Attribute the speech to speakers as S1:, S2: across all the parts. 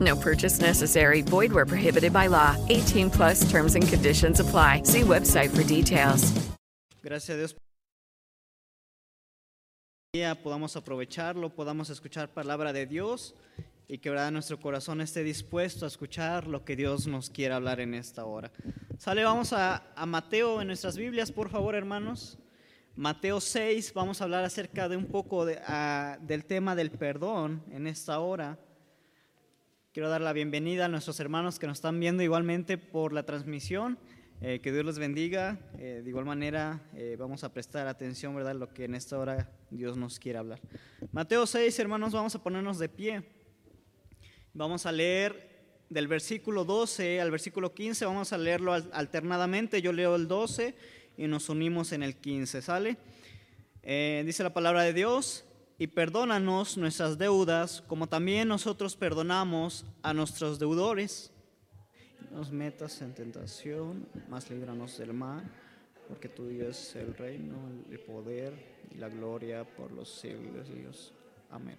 S1: No purchase necessary. Void where prohibited by law. 18 plus terms and conditions apply. See website for details.
S2: Gracias a Dios. podamos aprovecharlo, podamos escuchar palabra de Dios y que ¿verdad? nuestro corazón esté dispuesto a escuchar lo que Dios nos quiera hablar en esta hora. Sale, vamos a, a Mateo en nuestras Biblias, por favor, hermanos. Mateo 6, vamos a hablar acerca de un poco de, ah, del tema del perdón en esta hora. Quiero dar la bienvenida a nuestros hermanos que nos están viendo igualmente por la transmisión. Eh, que Dios les bendiga. Eh, de igual manera, eh, vamos a prestar atención, ¿verdad?, lo que en esta hora Dios nos quiere hablar. Mateo 6, hermanos, vamos a ponernos de pie. Vamos a leer del versículo 12 al versículo 15, vamos a leerlo alternadamente. Yo leo el 12 y nos unimos en el 15, ¿sale? dice la palabra de Dios, y perdónanos nuestras deudas, como también nosotros perdonamos a nuestros deudores nos metas en tentación, más líbranos del mal, porque tuyo es el reino, el poder y la gloria por los siglos de Dios. Amén.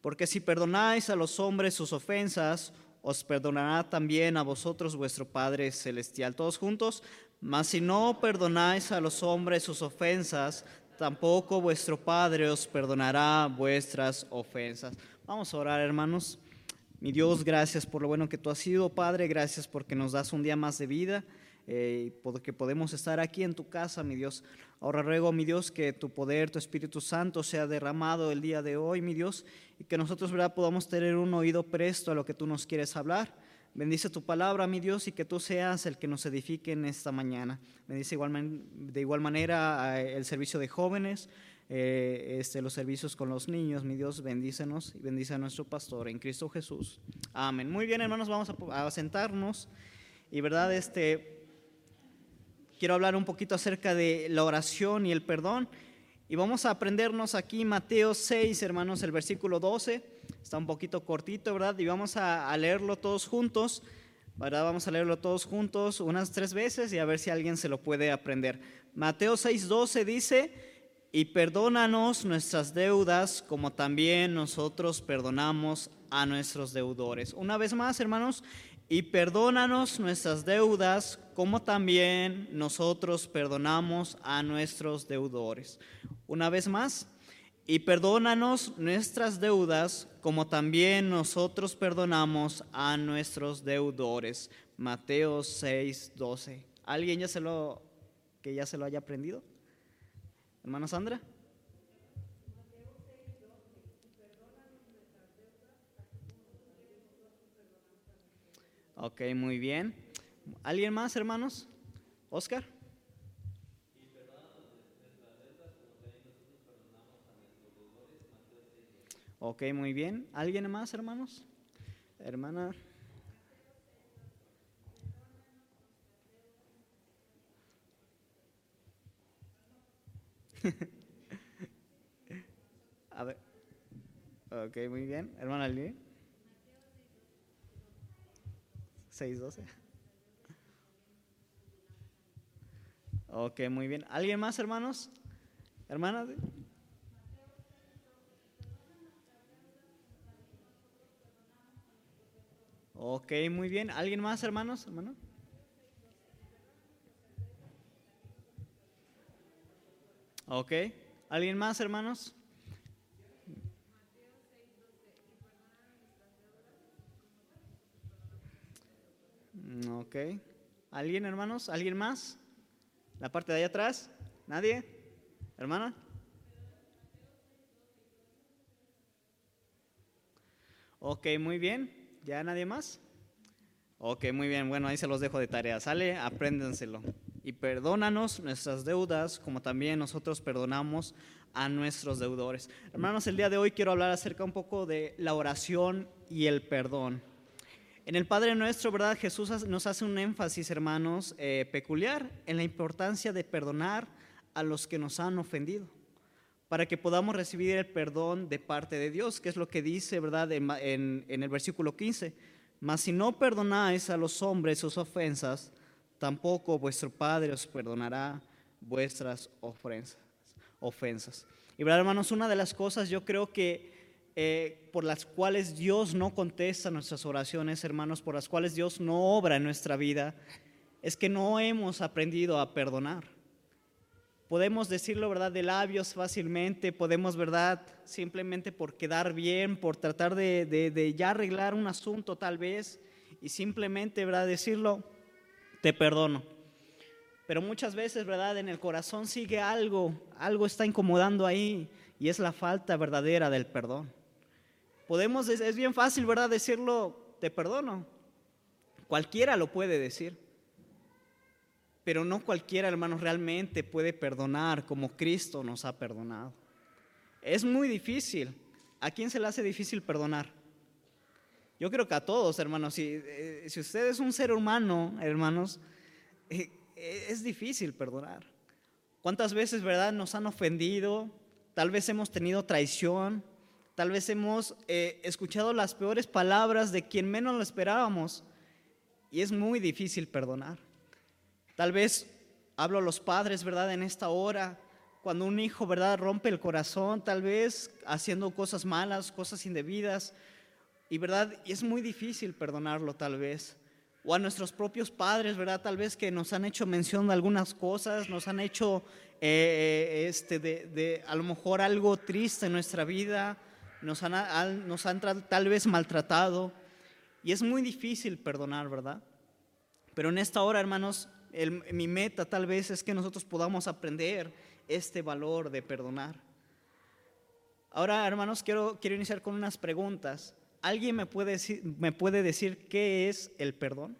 S2: Porque si perdonáis a los hombres sus ofensas, os perdonará también a vosotros vuestro Padre Celestial. Todos juntos. Mas si no perdonáis a los hombres sus ofensas, tampoco vuestro Padre os perdonará vuestras ofensas. Vamos a orar, hermanos. Mi Dios, gracias por lo bueno que tú has sido, Padre. Gracias porque nos das un día más de vida, eh, porque podemos estar aquí en tu casa, mi Dios. Ahora ruego, mi Dios, que tu poder, tu Espíritu Santo sea derramado el día de hoy, mi Dios, y que nosotros, ¿verdad?, podamos tener un oído presto a lo que tú nos quieres hablar. Bendice tu palabra, mi Dios, y que tú seas el que nos edifique en esta mañana. Bendice igual, de igual manera el servicio de jóvenes, eh, este, los servicios con los niños. Mi Dios, bendícenos y bendice a nuestro pastor en Cristo Jesús. Amén. Muy bien, hermanos, vamos a, sentarnos. Y verdad, este, quiero hablar un poquito acerca de la oración y el perdón. Y vamos a aprendernos aquí Mateo 6, hermanos, el versículo 12. Está un poquito cortito, ¿verdad? Y vamos a, leerlo todos juntos. ¿verdad? Vamos a leerlo todos juntos unas tres veces y a ver si alguien se lo puede aprender. Mateo 6, 12 dice, y perdónanos nuestras deudas como también nosotros perdonamos a nuestros deudores. Una vez más, hermanos, y perdónanos nuestras deudas como también nosotros perdonamos a nuestros deudores. Una vez más, y perdónanos nuestras deudas como también nosotros perdonamos a nuestros deudores. Mateo 6, 12. ¿Alguien ya se lo que ya se lo haya aprendido? Hermana Sandra. Ok, muy bien. ¿Alguien más, hermanos? Oscar. Ok, muy bien. ¿Alguien más, hermanos? Hermana. A ver. Ok, muy bien. Hermana Lili. 612. Ok, muy bien. ¿Alguien más, hermanos? ¿Hermanas? Ok, muy bien. ¿Alguien más, hermanos? ¿Hermano? Ok. ¿Alguien más, hermanos? Ok. ¿Alguien, hermanos? ¿Alguien más? La parte de allá atrás, ¿nadie? ¿Hermana? Ok, muy bien. ¿Ya nadie más? Ok, muy bien. Bueno, ahí se los dejo de tarea. Sale, apréndenselo. Y perdónanos nuestras deudas, como también nosotros perdonamos a nuestros deudores. Hermanos, el día de hoy quiero hablar acerca un poco de la oración y el perdón. En el Padre Nuestro, ¿verdad? Jesús nos hace un énfasis, hermanos, eh, peculiar en la importancia de perdonar a los que nos han ofendido para que podamos recibir el perdón de parte de Dios, que es lo que dice, ¿verdad?, en, el versículo 15. Mas si no perdonáis a los hombres sus ofensas, tampoco vuestro Padre os perdonará vuestras ofensas. ofensas. Y hermanos, una de las cosas yo creo que eh, por las cuales Dios no contesta nuestras oraciones, hermanos, por las cuales Dios no obra en nuestra vida, es que no hemos aprendido a perdonar podemos decirlo, ¿verdad?, de labios fácilmente, podemos, ¿verdad?, simplemente por quedar bien, por tratar de, de, ya arreglar un asunto tal vez, y simplemente, ¿verdad?, decirlo, te perdono. Pero muchas veces, ¿verdad?, en el corazón sigue algo, algo está incomodando ahí, y es la falta verdadera del perdón. Podemos, es bien fácil, ¿verdad?, decirlo, te perdono. Cualquiera lo puede decir. Pero no cualquiera, hermanos, realmente puede perdonar como Cristo nos ha perdonado. Es muy difícil. ¿A quién se le hace difícil perdonar? Yo creo que a todos, hermanos. Si, eh, si usted es un ser humano, hermanos, eh, es difícil perdonar. ¿Cuántas veces, verdad, nos han ofendido? Tal vez hemos tenido traición. Tal vez hemos eh, escuchado las peores palabras de quien menos lo esperábamos. Y es muy difícil perdonar. Tal vez hablo a los padres, ¿verdad? En esta hora, cuando un hijo, ¿verdad? Rompe el corazón, tal vez haciendo cosas malas, cosas indebidas, y ¿verdad? Y es muy difícil perdonarlo, tal vez. O a nuestros propios padres, ¿verdad? Tal vez que nos han hecho mención de algunas cosas, nos han hecho, eh, este, de, a lo mejor algo triste en nuestra vida, nos han, nos han tal vez maltratado. Y es muy difícil perdonar, ¿verdad? Pero en esta hora, hermanos, mi meta tal vez es que nosotros podamos aprender este valor de perdonar. Ahora, hermanos, quiero, quiero iniciar con unas preguntas. ¿Alguien me puede, decir, me puede decir qué es el perdón?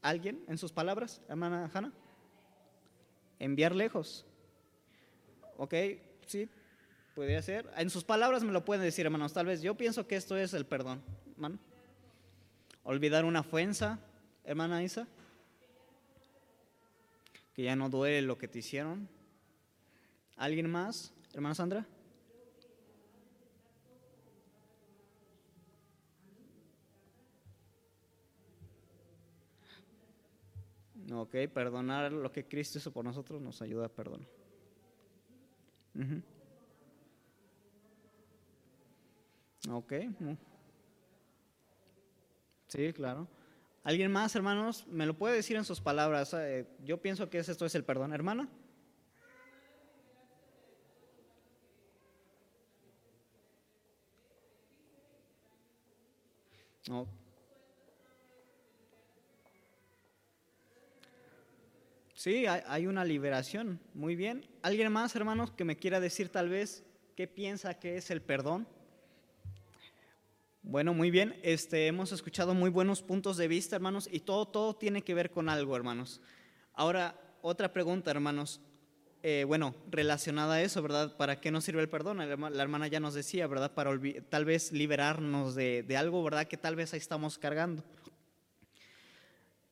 S2: ¿Alguien en sus palabras, hermana Hanna? Enviar lejos. ¿Ok? Sí, podría ser. En sus palabras me lo pueden decir, hermanos. Tal vez yo pienso que esto es el perdón, hermano. Olvidar una ofensa, hermana Isa? Que ya no duele lo que te hicieron. ¿Alguien más? Hermana Sandra. Ok, perdonar lo que Cristo hizo por nosotros nos ayuda a perdonar. Ok. Sí, claro. ¿Alguien más, hermanos? ¿Me lo puede decir en sus palabras? Eh, yo pienso que esto es el perdón, hermana. Sí, hay, una liberación. Muy bien. ¿Alguien más, hermanos, que me quiera decir tal vez qué piensa que es el perdón? Bueno, muy bien. Este, hemos escuchado muy buenos puntos de vista, hermanos, y todo, todo tiene que ver con algo, hermanos. Ahora, otra pregunta, hermanos. Eh, bueno, relacionada a eso, ¿verdad? ¿Para qué nos sirve el perdón? La hermana ya nos decía, ¿verdad? Para tal vez liberarnos de, de, algo, ¿verdad? Que tal vez ahí estamos cargando.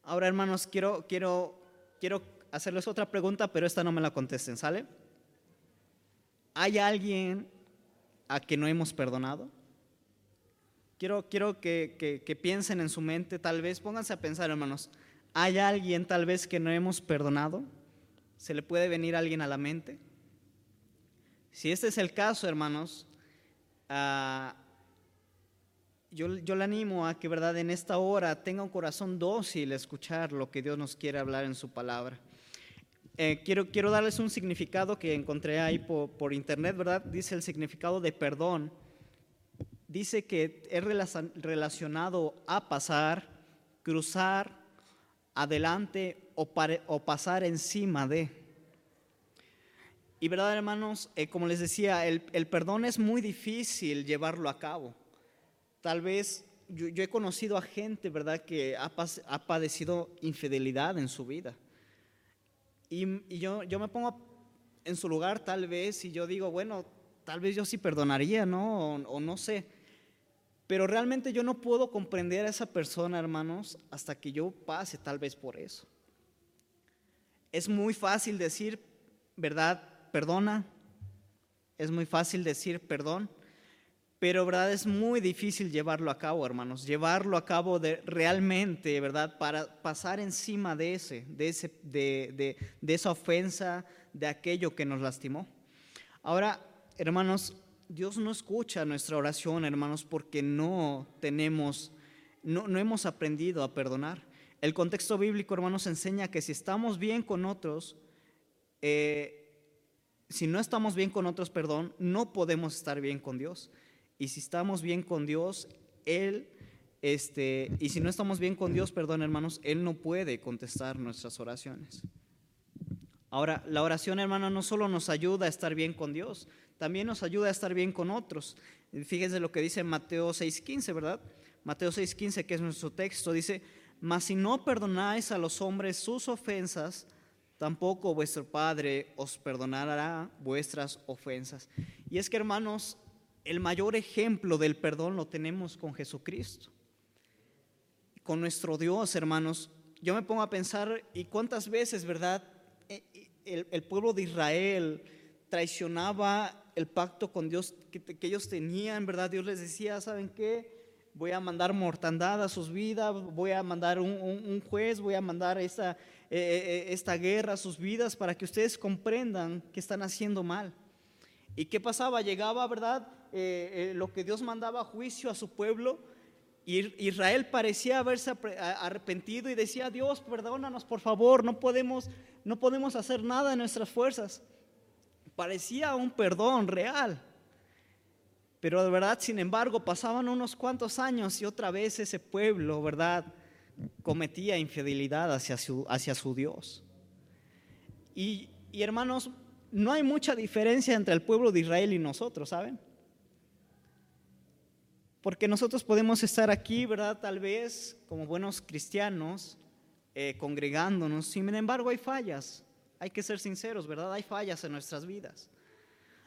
S2: Ahora, hermanos, quiero, quiero, quiero hacerles otra pregunta, pero esta no me la contesten, ¿sale? ¿Hay alguien a que no hemos perdonado? Quiero, quiero que, que, piensen en su mente, tal vez, pónganse a pensar, hermanos, ¿hay alguien tal vez que no hemos perdonado? ¿Se le puede venir alguien a la mente? Si este es el caso, hermanos, ah, yo, yo, le animo a que, ¿verdad?, en esta hora tenga un corazón dócil a escuchar lo que Dios nos quiere hablar en su palabra. Eh, quiero, quiero darles un significado que encontré ahí por, por internet, ¿verdad? Dice el significado de perdón dice que es relacionado a pasar, cruzar, adelante o, pasar encima de. Y verdad, hermanos, eh, como les decía, el, perdón es muy difícil llevarlo a cabo. Tal vez yo, he conocido a gente, ¿verdad?, que ha, padecido infidelidad en su vida. Y, yo, me pongo en su lugar tal vez y yo digo, bueno, tal vez yo sí perdonaría, ¿no? O no sé. Pero realmente yo no puedo comprender a esa persona, hermanos, hasta que yo pase tal vez por eso. Es muy fácil decir, ¿verdad? Perdona. Es muy fácil decir perdón. Pero, ¿verdad? Es muy difícil llevarlo a cabo, hermanos. Llevarlo a cabo de, realmente, ¿verdad? Para pasar encima de, ese, de, ese, de, de, de esa ofensa, de aquello que nos lastimó. Ahora, hermanos, Dios no escucha nuestra oración, hermanos, porque no tenemos, no, no, hemos aprendido a perdonar. El contexto bíblico, hermanos, enseña que si estamos bien con otros, eh, si no estamos bien con otros, perdón, no podemos estar bien con Dios. Y si estamos bien con Dios, Él, este, y si no estamos bien con Dios, perdón, hermanos, Él no puede contestar nuestras oraciones. Ahora, la oración, hermano, no solo nos ayuda a estar bien con Dios, también nos ayuda a estar bien con otros. Fíjense lo que dice Mateo 6:15, ¿verdad? Mateo 6:15, que es nuestro texto, dice, mas si no perdonáis a los hombres sus ofensas, tampoco vuestro Padre os perdonará vuestras ofensas. Y es que, hermanos, el mayor ejemplo del perdón lo tenemos con Jesucristo. Con nuestro Dios, hermanos. Yo me pongo a pensar, ¿y cuántas veces, verdad? El, el pueblo de Israel traicionaba el pacto con Dios que, ellos tenían, ¿verdad? Dios les decía, ¿saben qué? Voy a mandar mortandad a sus vidas, voy a mandar un, juez, voy a mandar esta, eh, eh, esta guerra a sus vidas para que ustedes comprendan que están haciendo mal. ¿Y qué pasaba? Llegaba, ¿verdad? Eh, lo que Dios mandaba a juicio a su pueblo. Israel parecía haberse arrepentido y decía, Dios, perdónanos por favor, no podemos, no podemos hacer nada en nuestras fuerzas. Parecía un perdón real. Pero de verdad, sin embargo, pasaban unos cuantos años y otra vez ese pueblo, ¿verdad? Cometía infidelidad hacia su, Dios. Y hermanos, no hay mucha diferencia entre el pueblo de Israel y nosotros, ¿saben? Porque nosotros podemos estar aquí, ¿verdad? Tal vez como buenos cristianos, eh, congregándonos, sin embargo hay fallas. Hay que ser sinceros, ¿verdad? Hay fallas en nuestras vidas.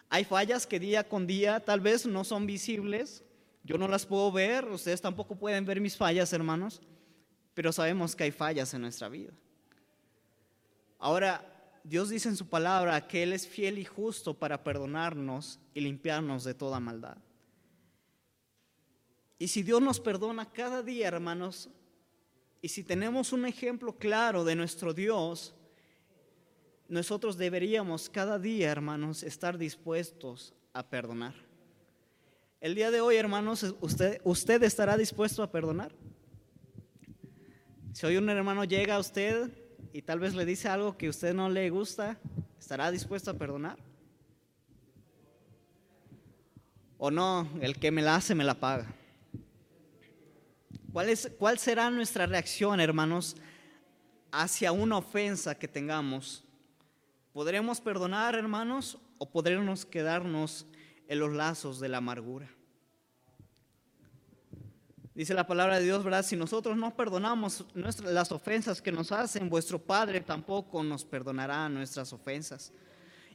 S2: Hay fallas que día con día tal vez no son visibles. Yo no las puedo ver, ustedes tampoco pueden ver mis fallas, hermanos, pero sabemos que hay fallas en nuestra vida. Ahora, Dios dice en su palabra que Él es fiel y justo para perdonarnos y limpiarnos de toda maldad. Y si Dios nos perdona cada día, hermanos, y si tenemos un ejemplo claro de nuestro Dios, nosotros deberíamos cada día, hermanos, estar dispuestos a perdonar. El día de hoy, hermanos, usted, usted estará dispuesto a perdonar. Si hoy un hermano llega a usted y tal vez le dice algo que a usted no le gusta, ¿estará dispuesto a perdonar? O no, el que me la hace me la paga. ¿Cuál, es, ¿Cuál será nuestra reacción, hermanos, hacia una ofensa que tengamos? ¿Podremos perdonar, hermanos, o podremos quedarnos en los lazos de la amargura? Dice la palabra de Dios, ¿verdad? Si nosotros no perdonamos nuestras, las ofensas que nos hacen, vuestro Padre tampoco nos perdonará nuestras ofensas.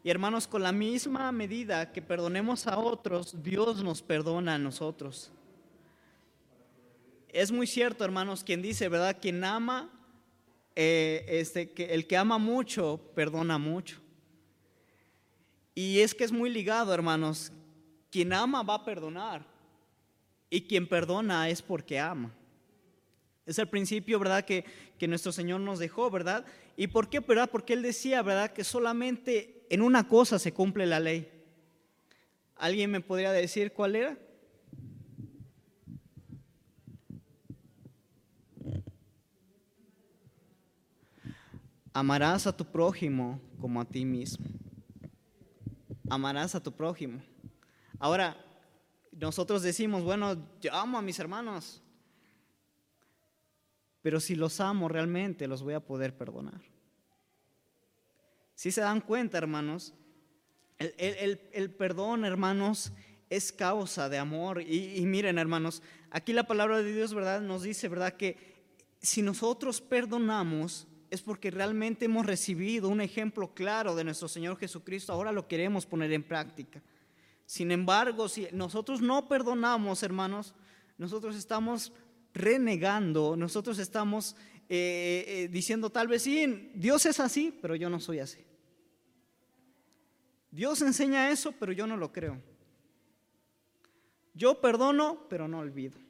S2: Y hermanos, con la misma medida que perdonemos a otros, Dios nos perdona a nosotros. Es muy cierto, hermanos, quien dice, ¿verdad? Quien ama, eh, este, que el que ama mucho, perdona mucho. Y es que es muy ligado, hermanos. Quien ama va a perdonar. Y quien perdona es porque ama. Es el principio, ¿verdad? Que, que nuestro Señor nos dejó, ¿verdad? ¿Y por qué, verdad? Porque Él decía, ¿verdad? Que solamente en una cosa se cumple la ley. ¿Alguien me podría decir cuál era? Amarás a tu prójimo como a ti mismo. Amarás a tu prójimo. Ahora, nosotros decimos, bueno, yo amo a mis hermanos. pero si los amo realmente, los voy a poder perdonar. Si se dan cuenta, hermanos, el, perdón, hermanos, es causa de amor. Y, y, miren, hermanos, aquí la palabra de Dios, ¿verdad? Nos dice, ¿verdad? Que si nosotros perdonamos, es porque realmente hemos recibido un ejemplo claro de nuestro Señor Jesucristo. Ahora lo queremos poner en práctica. Sin embargo, si nosotros no perdonamos, hermanos, nosotros estamos renegando, nosotros estamos eh, eh, diciendo tal vez sí, Dios es así, pero yo no soy así. Dios enseña eso, pero yo no lo creo. Yo perdono, pero no olvido.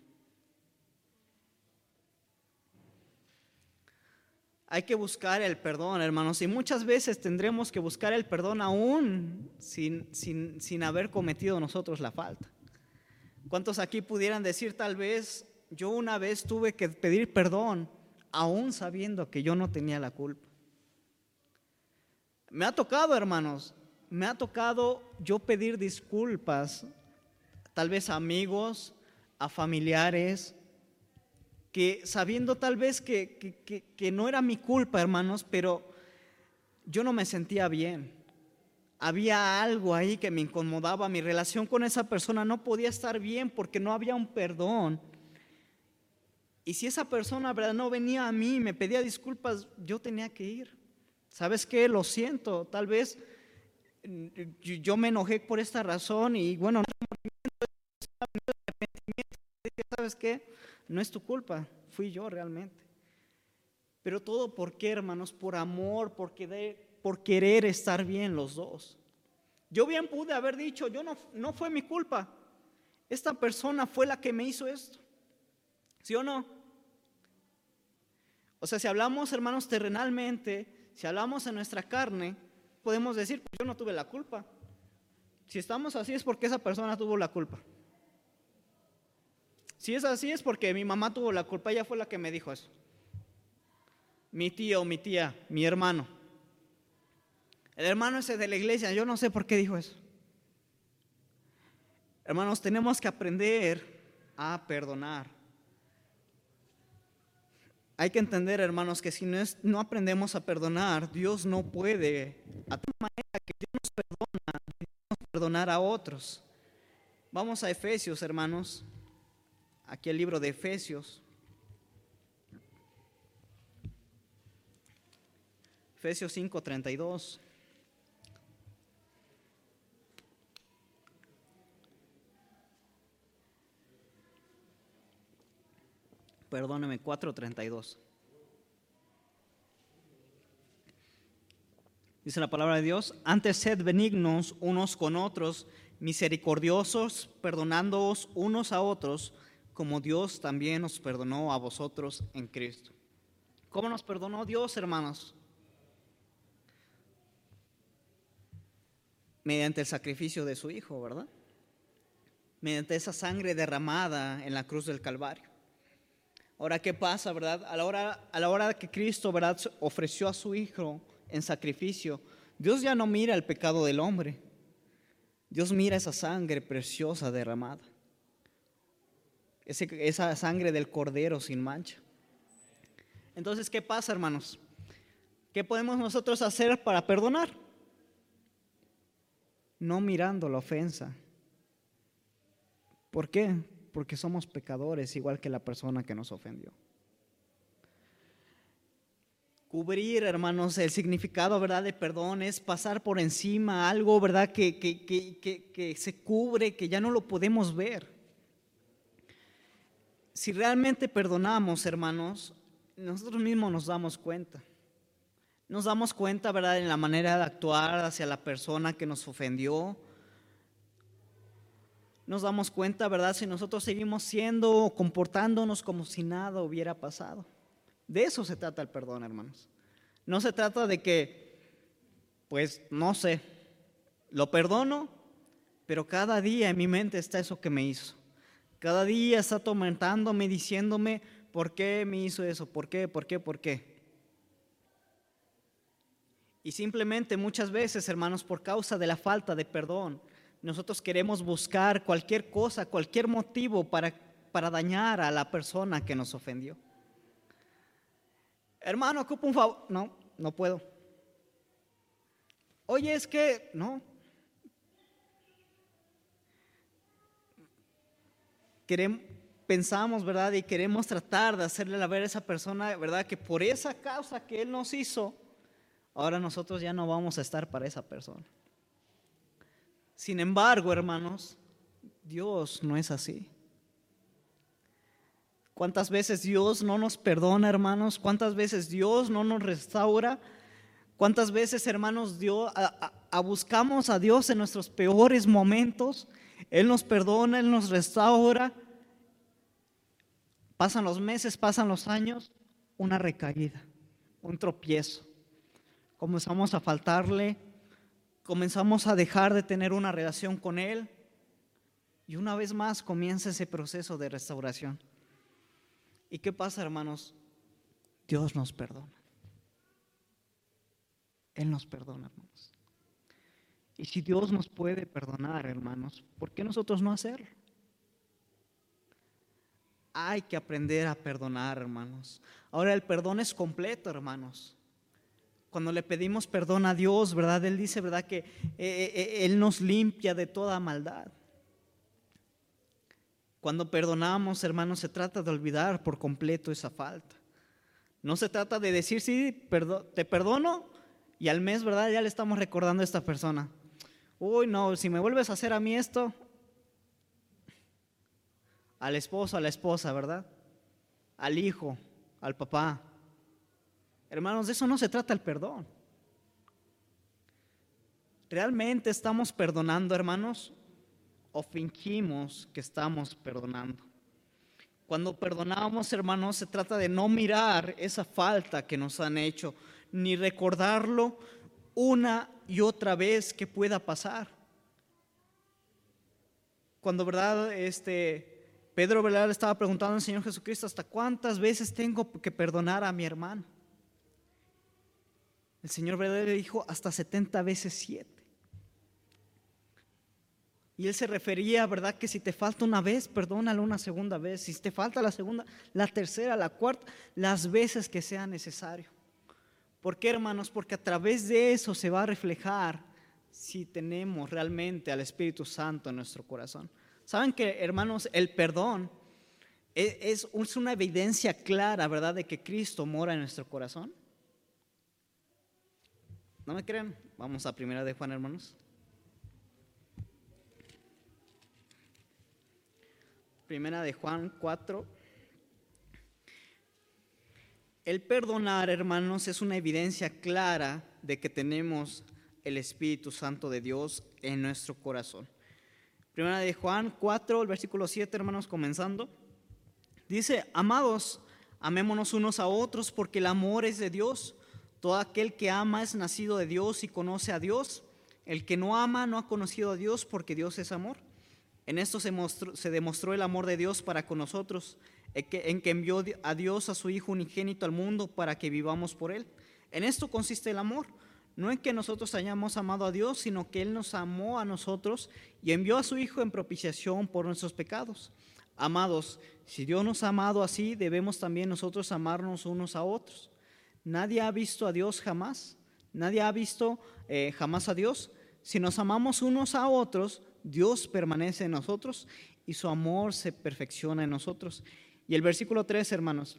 S2: Hay que buscar el perdón, hermanos, y muchas veces tendremos que buscar el perdón aún sin, sin, sin haber cometido nosotros la falta. ¿Cuántos aquí pudieran decir tal vez, yo una vez tuve que pedir perdón, aún sabiendo que yo no tenía la culpa? Me ha tocado, hermanos, me ha tocado yo pedir disculpas, tal vez a amigos, a familiares, que sabiendo tal vez que, que, no era mi culpa, hermanos, pero yo no me sentía bien. Había algo ahí que me incomodaba, mi relación con esa persona no podía estar bien porque no había un perdón. Y si esa persona ¿verdad? no venía a mí, me pedía disculpas, yo tenía que ir. ¿Sabes qué? Lo siento, tal vez mm, yo me enojé por esta razón y bueno, ¿sabes qué? No es tu culpa, fui yo realmente. Pero todo por qué, hermanos, por amor, por querer, por querer estar bien los dos. Yo bien pude haber dicho, yo no, no fue mi culpa. Esta persona fue la que me hizo esto. ¿Sí o no? O sea, si hablamos, hermanos, terrenalmente, si hablamos en nuestra carne, podemos decir, pues yo no tuve la culpa. Si estamos así es porque esa persona tuvo la culpa. Si es así es porque mi mamá tuvo la culpa, ella fue la que me dijo eso. Mi tío, mi tía, mi hermano. El hermano ese de la iglesia, yo no sé por qué dijo eso. Hermanos, tenemos que aprender a perdonar. Hay que entender, hermanos, que si no, no aprendemos a perdonar, Dios no puede, a tal manera que Dios nos perdona, debemos perdonar a otros. Vamos a Efesios, hermanos aquí el libro de Efesios. Efesios 5:32. Perdóneme, 4:32. Dice la palabra de Dios, antes sed benignos unos con otros, misericordiosos, perdonándoos unos a otros, como Dios también nos perdonó a vosotros en Cristo. ¿Cómo nos perdonó Dios, hermanos? Mediante el sacrificio de su Hijo, ¿verdad? Mediante esa sangre derramada en la cruz del Calvario. Ahora, ¿qué pasa, verdad? A la hora, a la hora que Cristo, ¿verdad? Ofreció a su Hijo en sacrificio, Dios ya no mira el pecado del hombre. Dios mira esa sangre preciosa derramada esa sangre del cordero sin mancha. Entonces, ¿qué pasa, hermanos? ¿Qué podemos nosotros hacer para perdonar? No mirando la ofensa. ¿Por qué? Porque somos pecadores, igual que la persona que nos ofendió. Cubrir, hermanos, el significado, ¿verdad?, de perdón es pasar por encima algo, ¿verdad?, que, que, que, que se cubre, que ya no lo podemos ver si realmente perdonamos, hermanos, nosotros mismos nos damos cuenta. Nos damos cuenta, ¿verdad?, en la manera de actuar hacia la persona que nos ofendió. Nos damos cuenta, ¿verdad?, si nosotros seguimos siendo o comportándonos como si nada hubiera pasado. De eso se trata el perdón, hermanos. No se trata de que, pues, no sé, lo perdono, pero cada día en mi mente está eso que me hizo. Cada día está atormentándome, diciéndome, ¿por qué me hizo eso? ¿Por qué? ¿Por qué? ¿Por qué? Y simplemente muchas veces, hermanos, por causa de la falta de perdón, nosotros queremos buscar cualquier cosa, cualquier motivo para, para dañar a la persona que nos ofendió. Hermano, ocupo un favor. No, no puedo. Oye, es que, no. Queremos, pensamos, ¿verdad? Y queremos tratar de hacerle la ver a esa persona, ¿verdad? Que por esa causa que Él nos hizo, ahora nosotros ya no vamos a estar para esa persona. Sin embargo, hermanos, Dios no es así. ¿Cuántas veces Dios no nos perdona, hermanos? ¿Cuántas veces Dios no nos restaura? ¿Cuántas veces, hermanos, Dios, a, buscamos a Dios en nuestros peores momentos? Él nos perdona, Él nos restaura. Pasan los meses, pasan los años, una recaída, un tropiezo. Comenzamos a faltarle, comenzamos a dejar de tener una relación con Él y una vez más comienza ese proceso de restauración. ¿Y qué pasa, hermanos? Dios nos perdona. Él nos perdona, hermanos. Y si Dios nos puede perdonar, hermanos, ¿por qué nosotros no hacerlo? Hay que aprender a perdonar, hermanos. Ahora el perdón es completo, hermanos. Cuando le pedimos perdón a Dios, ¿verdad? Él dice, ¿verdad? Que eh, eh, eh, Él nos limpia de toda maldad. Cuando perdonamos, hermanos, se trata de olvidar por completo esa falta. No se trata de decir, sí, te perdono y al mes, ¿verdad? Ya le estamos recordando a esta persona. Uy, no, si me vuelves a hacer a mí esto, al esposo, a la esposa, ¿verdad? Al hijo, al papá. Hermanos, de eso no se trata el perdón. ¿Realmente estamos perdonando, hermanos? o fingimos que estamos perdonando. Cuando perdonamos, hermanos, se trata de no mirar esa falta que nos han hecho, ni recordarlo una y otra vez que pueda pasar. Cuando, ¿verdad? Este, Pedro. Le estaba preguntando al Señor Jesucristo, ¿hasta cuántas veces tengo que perdonar a mi hermano? El Señor, ¿verdad? Le dijo, hasta 70 veces 7. Y él se refería, ¿verdad? Que si te falta una vez, perdónalo una segunda vez. Si te falta la segunda, la tercera, la cuarta, las veces que sea necesario. ¿Por qué, hermanos? Porque a través de eso se va a reflejar si tenemos realmente al Espíritu Santo en nuestro corazón. ¿Saben que, hermanos, el perdón e-, es, una evidencia clara, ¿verdad?, de que Cristo mora en nuestro corazón. ¿No me creen? Vamos a primera de Juan, hermanos. Primera de Juan 4. El perdonar, hermanos, es una evidencia clara de que tenemos el Espíritu Santo de Dios en nuestro corazón. Primera de Juan 4, el versículo 7, hermanos, comenzando. Dice, amados, amémonos unos a otros porque el amor es de Dios. Todo aquel que ama es nacido de Dios y conoce a Dios. El que no ama no ha conocido a Dios porque Dios es amor. En esto se, demostró el amor de Dios para con nosotros, en que envió a Dios a su Hijo unigénito al mundo para que vivamos por Él. En esto consiste el amor, no en que nosotros hayamos amado a Dios, sino que Él nos amó a nosotros y envió a su Hijo en propiciación por nuestros pecados. Amados, si Dios nos ha amado así, debemos también nosotros amarnos unos a otros. Nadie ha visto a Dios jamás, nadie ha visto eh, jamás a Dios. Si nos amamos unos a otros, Dios permanece en nosotros y su amor se perfecciona en nosotros. Y el versículo 3, hermanos,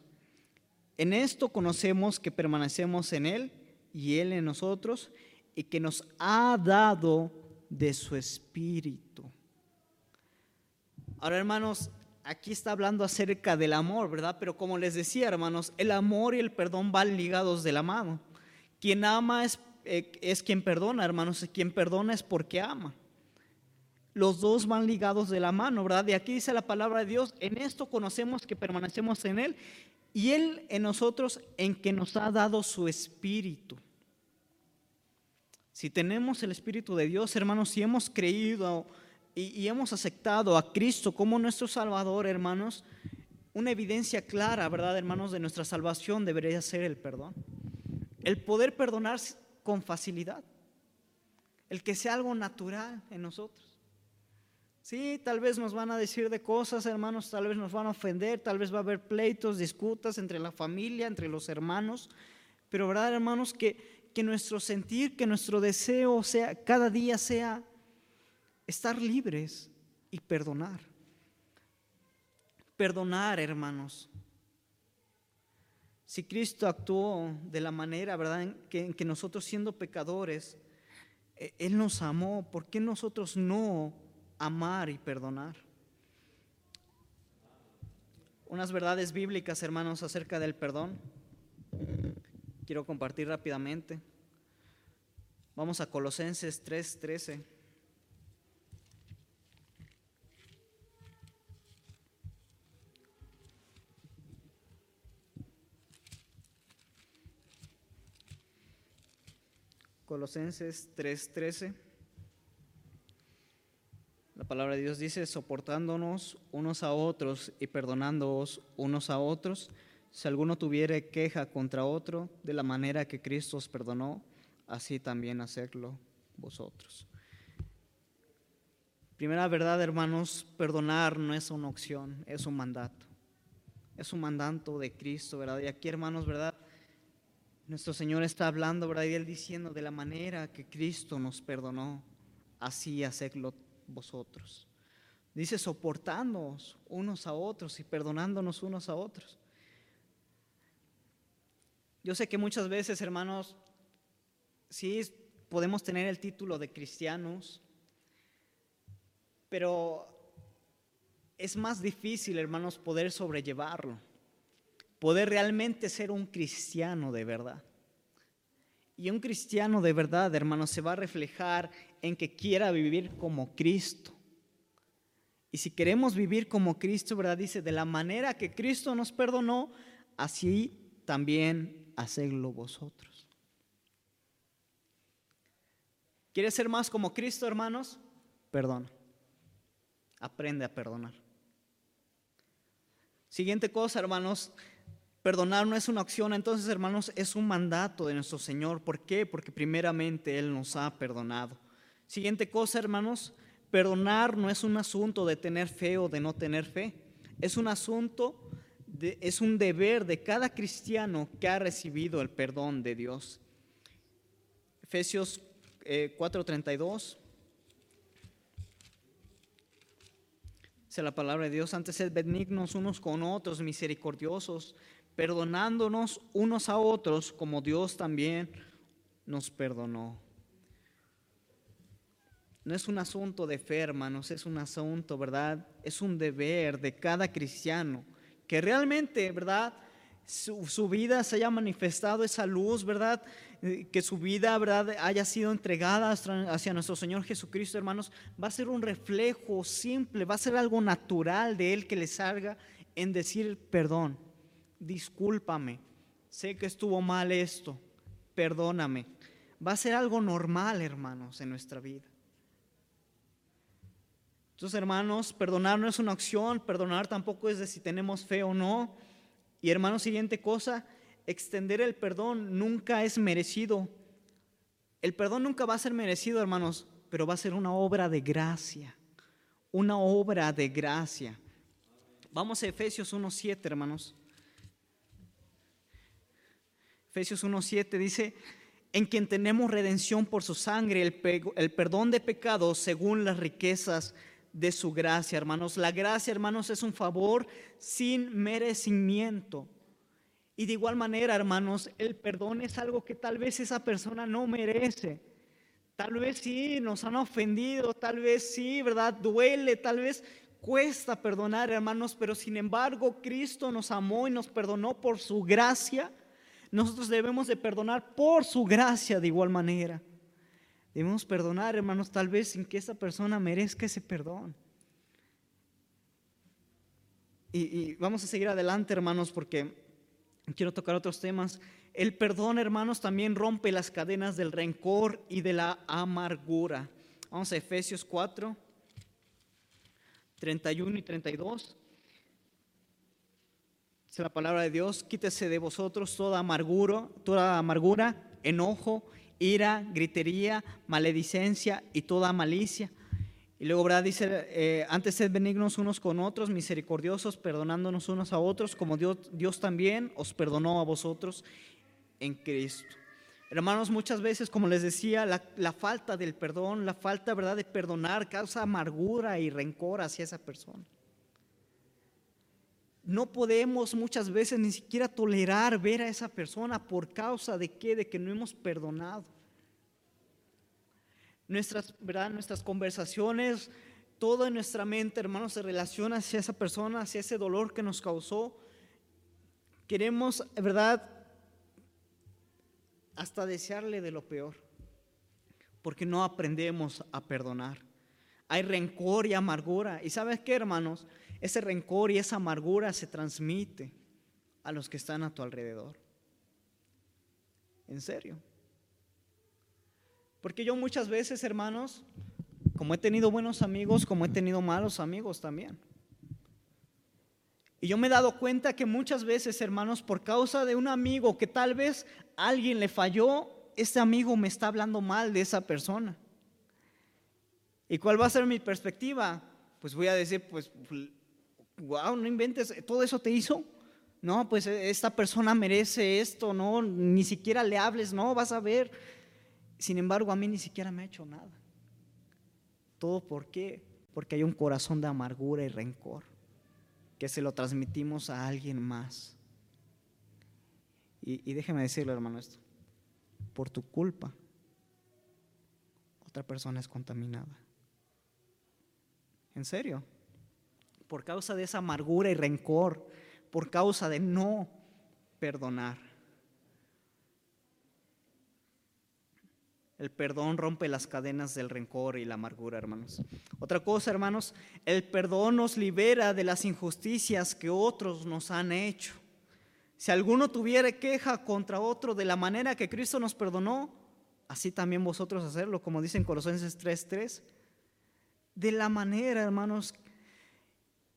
S2: en esto conocemos que permanecemos en Él y Él en nosotros y que nos ha dado de su espíritu. Ahora, hermanos, aquí está hablando acerca del amor, ¿verdad? Pero como les decía, hermanos, el amor y el perdón van ligados de la mano. Quien ama es, eh, es quien perdona, hermanos, quien perdona es porque ama los dos van ligados de la mano, ¿verdad? De aquí dice la palabra de Dios, en esto conocemos que permanecemos en Él y Él en nosotros en que nos ha dado su espíritu. Si tenemos el espíritu de Dios, hermanos, si hemos creído y, hemos aceptado a Cristo como nuestro Salvador, hermanos, una evidencia clara, ¿verdad, hermanos, de nuestra salvación debería ser el perdón. El poder perdonar con facilidad. El que sea algo natural en nosotros. Sí, tal vez nos van a decir de cosas, hermanos, tal vez nos van a ofender, tal vez va a haber pleitos, disputas entre la familia, entre los hermanos, pero verdad, hermanos, que, que nuestro sentir, que nuestro deseo sea cada día sea estar libres y perdonar. Perdonar, hermanos. Si Cristo actuó de la manera, ¿verdad?, en que, en que nosotros siendo pecadores, eh, Él nos amó, ¿por qué nosotros no amar y perdonar? Unas verdades bíblicas, hermanos, acerca del perdón. Quiero compartir rápidamente. Vamos a Colosenses 3:13. Colosenses 3:13. La palabra de Dios dice, soportándonos unos a otros y perdonándoos unos a otros, si alguno tuviere queja contra otro, de la manera que Cristo os perdonó, así también hacerlo vosotros. Primera verdad, hermanos, perdonar no es una opción, es un mandato. Es un mandato de Cristo, ¿verdad? Y aquí, hermanos, ¿verdad? Nuestro Señor está hablando, ¿verdad? Y Él diciendo, de la manera que Cristo nos perdonó, así hacedlo vosotros. Dice, soportándonos unos a otros y perdonándonos unos a otros. Yo sé que muchas veces, hermanos, sí podemos tener el título de cristianos, pero es más difícil, hermanos, poder sobrellevarlo, poder realmente ser un cristiano de verdad. Y un cristiano de verdad, hermanos, se va a reflejar en que quiera vivir como Cristo. Y si queremos vivir como Cristo, ¿verdad? Dice, de la manera que Cristo nos perdonó, así también hacedlo vosotros. ¿Quieres ser más como Cristo, hermanos? Perdona. Aprende a perdonar. Siguiente cosa, hermanos. Perdonar no es una opción, entonces, hermanos, es un mandato de nuestro Señor. ¿Por qué? Porque primeramente Él nos ha perdonado. Siguiente cosa, hermanos. Perdonar no es un asunto de tener fe o de no tener fe. Es un asunto, es un deber de cada cristiano que ha recibido el perdón de Dios. Efesios eh, 4:32. Dice la palabra de Dios, antes sed benignos unos con otros, misericordiosos, perdonándonos unos a otros como Dios también nos perdonó. No es un asunto de fe, hermanos, es un asunto, ¿verdad? Es un deber de cada cristiano que realmente, ¿verdad? Su, vida se haya manifestado esa luz, ¿verdad? Que su vida, ¿verdad? Haya sido entregada hacia nuestro Señor Jesucristo, hermanos. Va a ser un reflejo simple, va a ser algo natural de Él que le salga en decir perdón, discúlpame, sé que estuvo mal esto, perdóname. Va a ser algo normal, hermanos, en nuestra vida. Entonces, hermanos, perdonar no es una opción, perdonar tampoco es de si tenemos fe o no. Y hermanos, siguiente cosa, extender el perdón nunca es merecido. El perdón nunca va a ser merecido, hermanos, pero va a ser una obra de gracia. Una obra de gracia. Vamos a Efesios 1.7, hermanos. Efesios 1.7 dice, en quien tenemos redención por su sangre, el, el perdón de pecados según las riquezas de su gracia, hermanos. La gracia, hermanos, es un favor sin merecimiento. Y de igual manera, hermanos, el perdón es algo que tal vez esa persona no merece. Tal vez sí nos han ofendido, tal vez sí, ¿verdad? Duele, tal vez cuesta perdonar, hermanos, pero sin embargo Cristo nos amó y nos perdonó por su gracia. Nosotros debemos de perdonar por su gracia de igual manera. Debemos perdonar, hermanos, tal vez sin que esa persona merezca ese perdón. Y, vamos a seguir adelante, hermanos, porque quiero tocar otros temas. El perdón, hermanos, también rompe las cadenas del rencor y de la amargura. Vamos a Efesios 4, 31 y 32. Dice la palabra de Dios, quítese de vosotros toda amargura, toda amargura, enojo ira, gritería, maledicencia y toda malicia. Y luego, ¿verdad? Dice, eh, antes sed benignos unos con otros, misericordiosos, perdonándonos unos a otros, como Dios, Dios también os perdonó a vosotros en Cristo. Hermanos, muchas veces, como les decía, la, la, falta del perdón, la falta, ¿verdad?, de perdonar causa amargura y rencor hacia esa persona. No podemos muchas veces ni siquiera tolerar ver a esa persona por causa de qué, de que no hemos perdonado. Nuestras, ¿verdad? Nuestras conversaciones, todo en nuestra mente, hermanos, se relaciona hacia esa persona, hacia ese dolor que nos causó. Queremos, ¿verdad? Hasta desearle de lo peor, porque no aprendemos a perdonar. Hay rencor y amargura. ¿Y sabes qué, hermanos? Ese rencor y esa amargura se transmite a los que están a tu alrededor. En serio. Porque yo muchas veces, hermanos, como he tenido buenos amigos, como he tenido malos amigos también. Y yo me he dado cuenta que muchas veces, hermanos, por causa de un amigo que tal vez alguien le falló, ese amigo me está hablando mal de esa persona. ¿Y cuál va a ser mi perspectiva? Pues voy a decir, pues, wow, no inventes, todo eso te hizo. No, pues esta persona merece esto, no, ni siquiera le hables, no, vas a ver sin embargo, a mí ni siquiera me ha hecho nada. ¿Todo por qué? Porque hay un corazón de amargura y rencor que se lo transmitimos a alguien más. Y, y déjeme decirle, hermano, esto. Por tu culpa, otra persona es contaminada. ¿En serio? Por causa de esa amargura y rencor, por causa de no perdonar. El perdón rompe las cadenas del rencor y la amargura, hermanos. Otra cosa, hermanos, el perdón nos libera de las injusticias que otros nos han hecho. Si alguno tuviera queja contra otro de la manera que Cristo nos perdonó, así también vosotros hacerlo, como dice en Colosenses 3:3. De la manera, hermanos.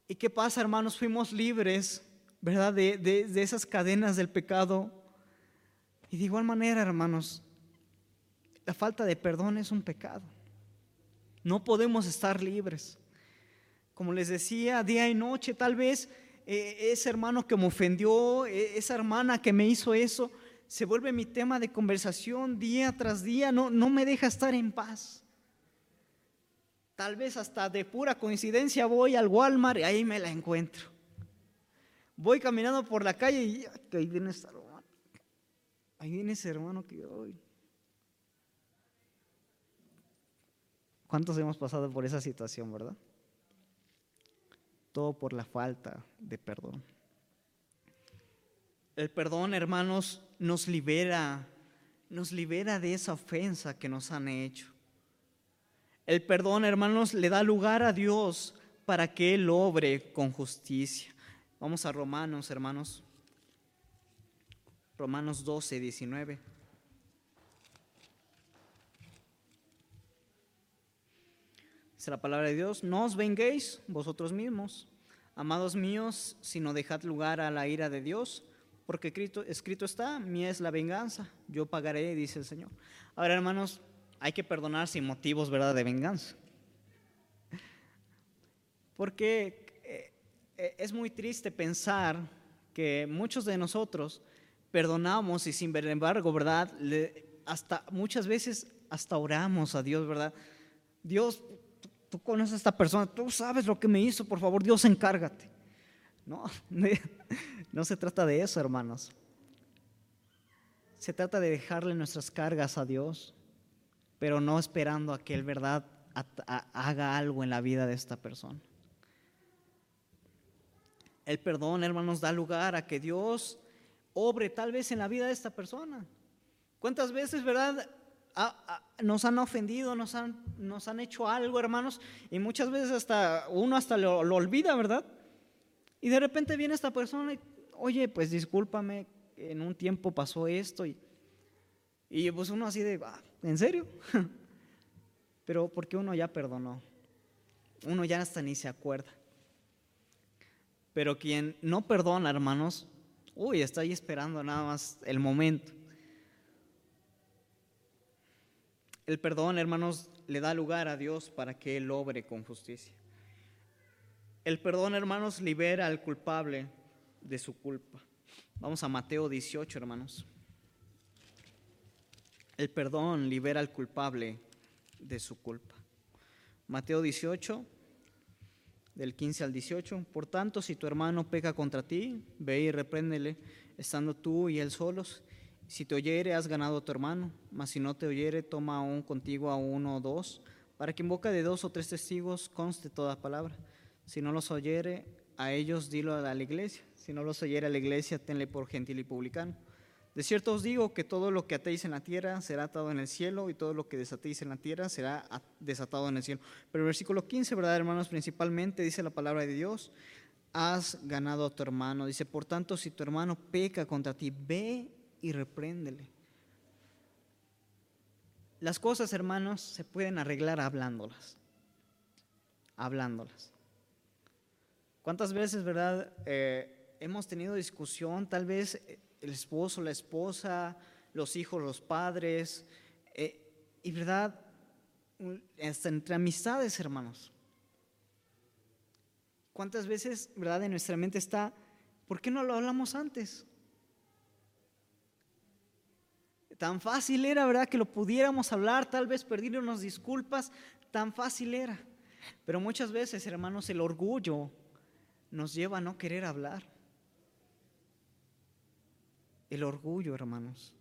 S2: ¿Y qué pasa, hermanos? Fuimos libres, ¿verdad? De, de esas cadenas del pecado. Y de igual manera, hermanos, la falta de perdón es un pecado. No podemos estar libres. Como les decía, día y noche, tal vez eh, ese hermano que me ofendió, eh, esa hermana que me hizo eso, se vuelve mi tema de conversación día tras día, no, no me deja estar en paz. Tal vez hasta de pura coincidencia voy al Walmart y ahí me la encuentro. Voy caminando por la calle y ahí viene ese hermano. Ahí viene ese hermano que hoy. ¿Cuántos hemos pasado por esa situación, verdad? Todo por la falta de perdón. El perdón, hermanos, nos libera, nos libera de esa ofensa que nos han hecho. El perdón, hermanos, le da lugar a Dios para que Él obre con justicia. Vamos a Romanos, hermanos. Romanos 12, 19. Dice la palabra de Dios, no os venguéis vosotros mismos, amados míos, sino dejad lugar a la ira de Dios, porque escrito, escrito está, mía es la venganza, yo pagaré, dice el Señor. Ahora, hermanos, hay que perdonar sin motivos, ¿verdad?, de venganza. Porque eh, eh, es muy triste pensar que muchos de nosotros perdonamos y sin embargo, ¿verdad? hasta muchas veces hasta oramos a Dios, ¿verdad? Dios, tú conoces a esta persona, tú sabes lo que me hizo, por favor, Dios encárgate. No, no se trata de eso, hermanos. Se trata de dejarle nuestras cargas a Dios, pero no esperando a que Él, verdad, haga algo en la vida de esta persona. El perdón, hermanos, da lugar a que Dios obre tal vez en la vida de esta persona. ¿Cuántas veces, verdad, nos han ofendido, nos han, nos han hecho algo, hermanos, y muchas veces hasta uno hasta lo, olvida, ¿verdad? Y de repente viene esta persona y, oye, pues discúlpame, en un tiempo pasó esto, y, y pues uno así de, ah, ¿en serio? Pero porque uno ya perdonó, uno ya hasta ni se acuerda. Pero quien no perdona, hermanos, uy, está ahí esperando nada más el momento El perdón, hermanos, le da lugar a Dios para que Él obre con justicia. El perdón, hermanos, libera al culpable de su culpa. Vamos a Mateo 18, hermanos. El perdón libera al culpable de su culpa. Mateo 18, del 15 al 18. Por tanto, si tu hermano peca contra ti, ve y repréndele, estando tú y él solos. Si te oyere, has ganado a tu hermano, mas si no te oyere, toma aún contigo a uno o dos, para que en boca de dos o tres testigos conste toda palabra. Si no los oyere, a ellos dilo a la iglesia. Si no los oyere a la iglesia, tenle por gentil y publicano. De cierto os digo que todo lo que atéis en la tierra será atado en el cielo y todo lo que desatéis en la tierra será desatado en el cielo. Pero el versículo 15, ¿verdad, hermanos? Principalmente dice la palabra de Dios, has ganado a tu hermano. Dice, por tanto, si tu hermano peca contra ti, ve y repréndele. Las cosas, hermanos, se pueden arreglar hablándolas. Hablándolas. ¿Cuántas veces, verdad, eh, hemos tenido discusión? Tal vez eh, el esposo, la esposa, los hijos, los padres, eh, y verdad, hasta entre amistades, hermanos. ¿Cuántas veces, verdad, en nuestra mente está, ¿por qué no lo hablamos antes? Tan fácil era, ¿verdad? Que lo pudiéramos hablar, tal vez pedirnos disculpas, tan fácil era. Pero muchas veces, hermanos, el orgullo nos lleva a no querer hablar. El orgullo, hermanos.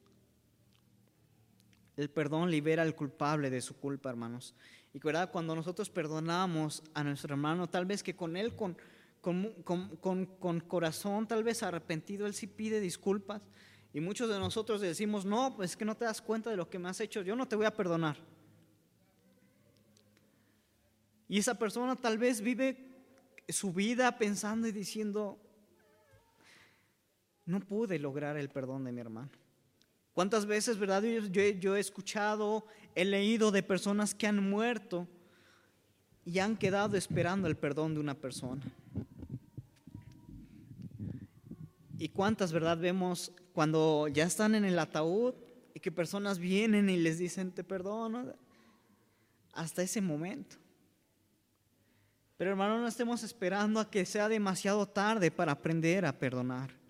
S2: El perdón libera al culpable de su culpa, hermanos. Y cuando nosotros perdonamos a nuestro hermano, tal vez que con él, con, con, con, corazón, tal vez arrepentido, él sí pide disculpas. Y muchos de nosotros decimos, no, pues es que no te das cuenta de lo que me has hecho, yo no te voy a perdonar. Y esa persona tal vez vive su vida pensando y diciendo, no pude lograr el perdón de mi hermano. ¿Cuántas veces, verdad? Yo, he escuchado, he leído de personas que han muerto y han quedado esperando el perdón de una persona. ¿Y cuántas, verdad, vemos cuando ya están en el ataúd y que personas vienen y les dicen, te perdono? Hasta ese momento. Pero hermano, no estemos esperando a que sea demasiado tarde para aprender a perdonar.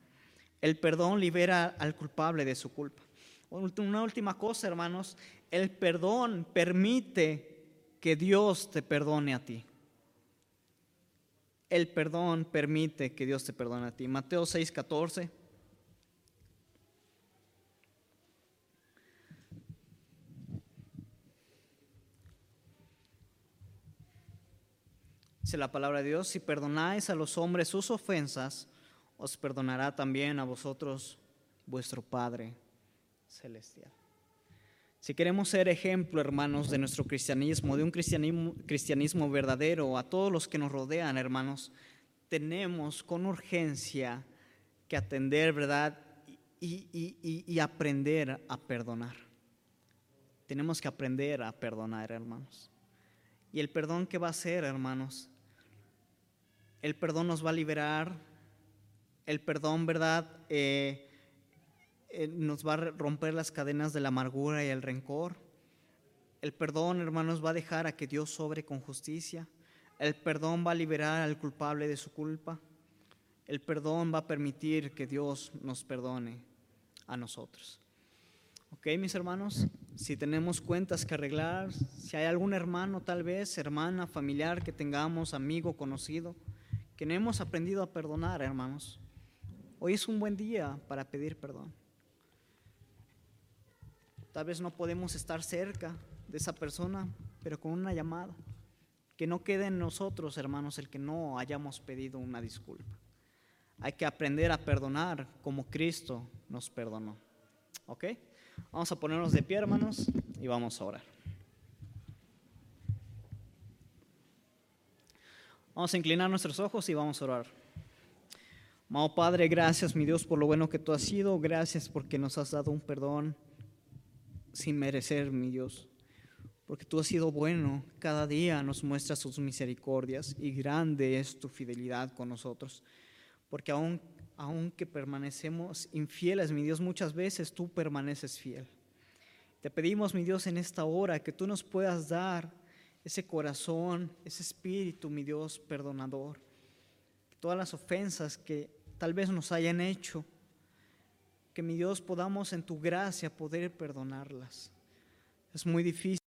S2: El perdón libera al culpable de su culpa. Una última cosa, hermanos, el perdón permite que Dios te perdone a ti. El perdón permite que Dios te perdone a ti. Mateo 6:14. Dice la palabra de Dios, si perdonáis a los hombres sus ofensas, os perdonará también a vosotros vuestro Padre Celestial. Si queremos ser ejemplo, hermanos, de nuestro cristianismo, de un cristianismo, verdadero, a todos los que nos rodean, hermanos, tenemos con urgencia que atender, ¿verdad? Y, y aprender a perdonar. Tenemos que aprender a perdonar, hermanos. Y el perdón que va a ser, hermanos, el perdón nos va a liberar el perdón, ¿verdad? Eh, eh, nos va a romper las cadenas de la amargura y el rencor. El perdón, hermanos, va a dejar a que Dios sobre con justicia. El perdón va a liberar al culpable de su culpa. El perdón va a permitir que Dios nos perdone a nosotros. Ok, mis hermanos, si tenemos cuentas que arreglar, si hay algún hermano tal vez, hermana, familiar que tengamos, amigo, conocido, que no hemos aprendido a perdonar, hermanos, Hoy es un buen día para pedir perdón. Tal vez no podemos estar cerca de esa persona, pero con una llamada. Que no quede en nosotros, hermanos, el que no hayamos pedido una disculpa. Hay que aprender a perdonar como Cristo nos perdonó. ¿Ok? Vamos a ponernos de pie, hermanos, y vamos a orar. Vamos a inclinar nuestros ojos y vamos a orar. Amado Padre, gracias, mi Dios, por lo bueno que tú has sido. Gracias porque nos has dado un perdón sin merecer, mi Dios. Porque tú has sido bueno. Cada día nos muestras tus misericordias y grande es tu fidelidad con nosotros. Porque aun, aunque permanecemos infieles, mi Dios, muchas veces tú permaneces fiel. Te pedimos, mi Dios, en esta hora que tú nos puedas dar ese corazón, ese espíritu, mi Dios, perdonador. Todas las ofensas que tal vez nos hayan hecho, que mi Dios podamos en tu gracia poder perdonarlas. Es muy difícil.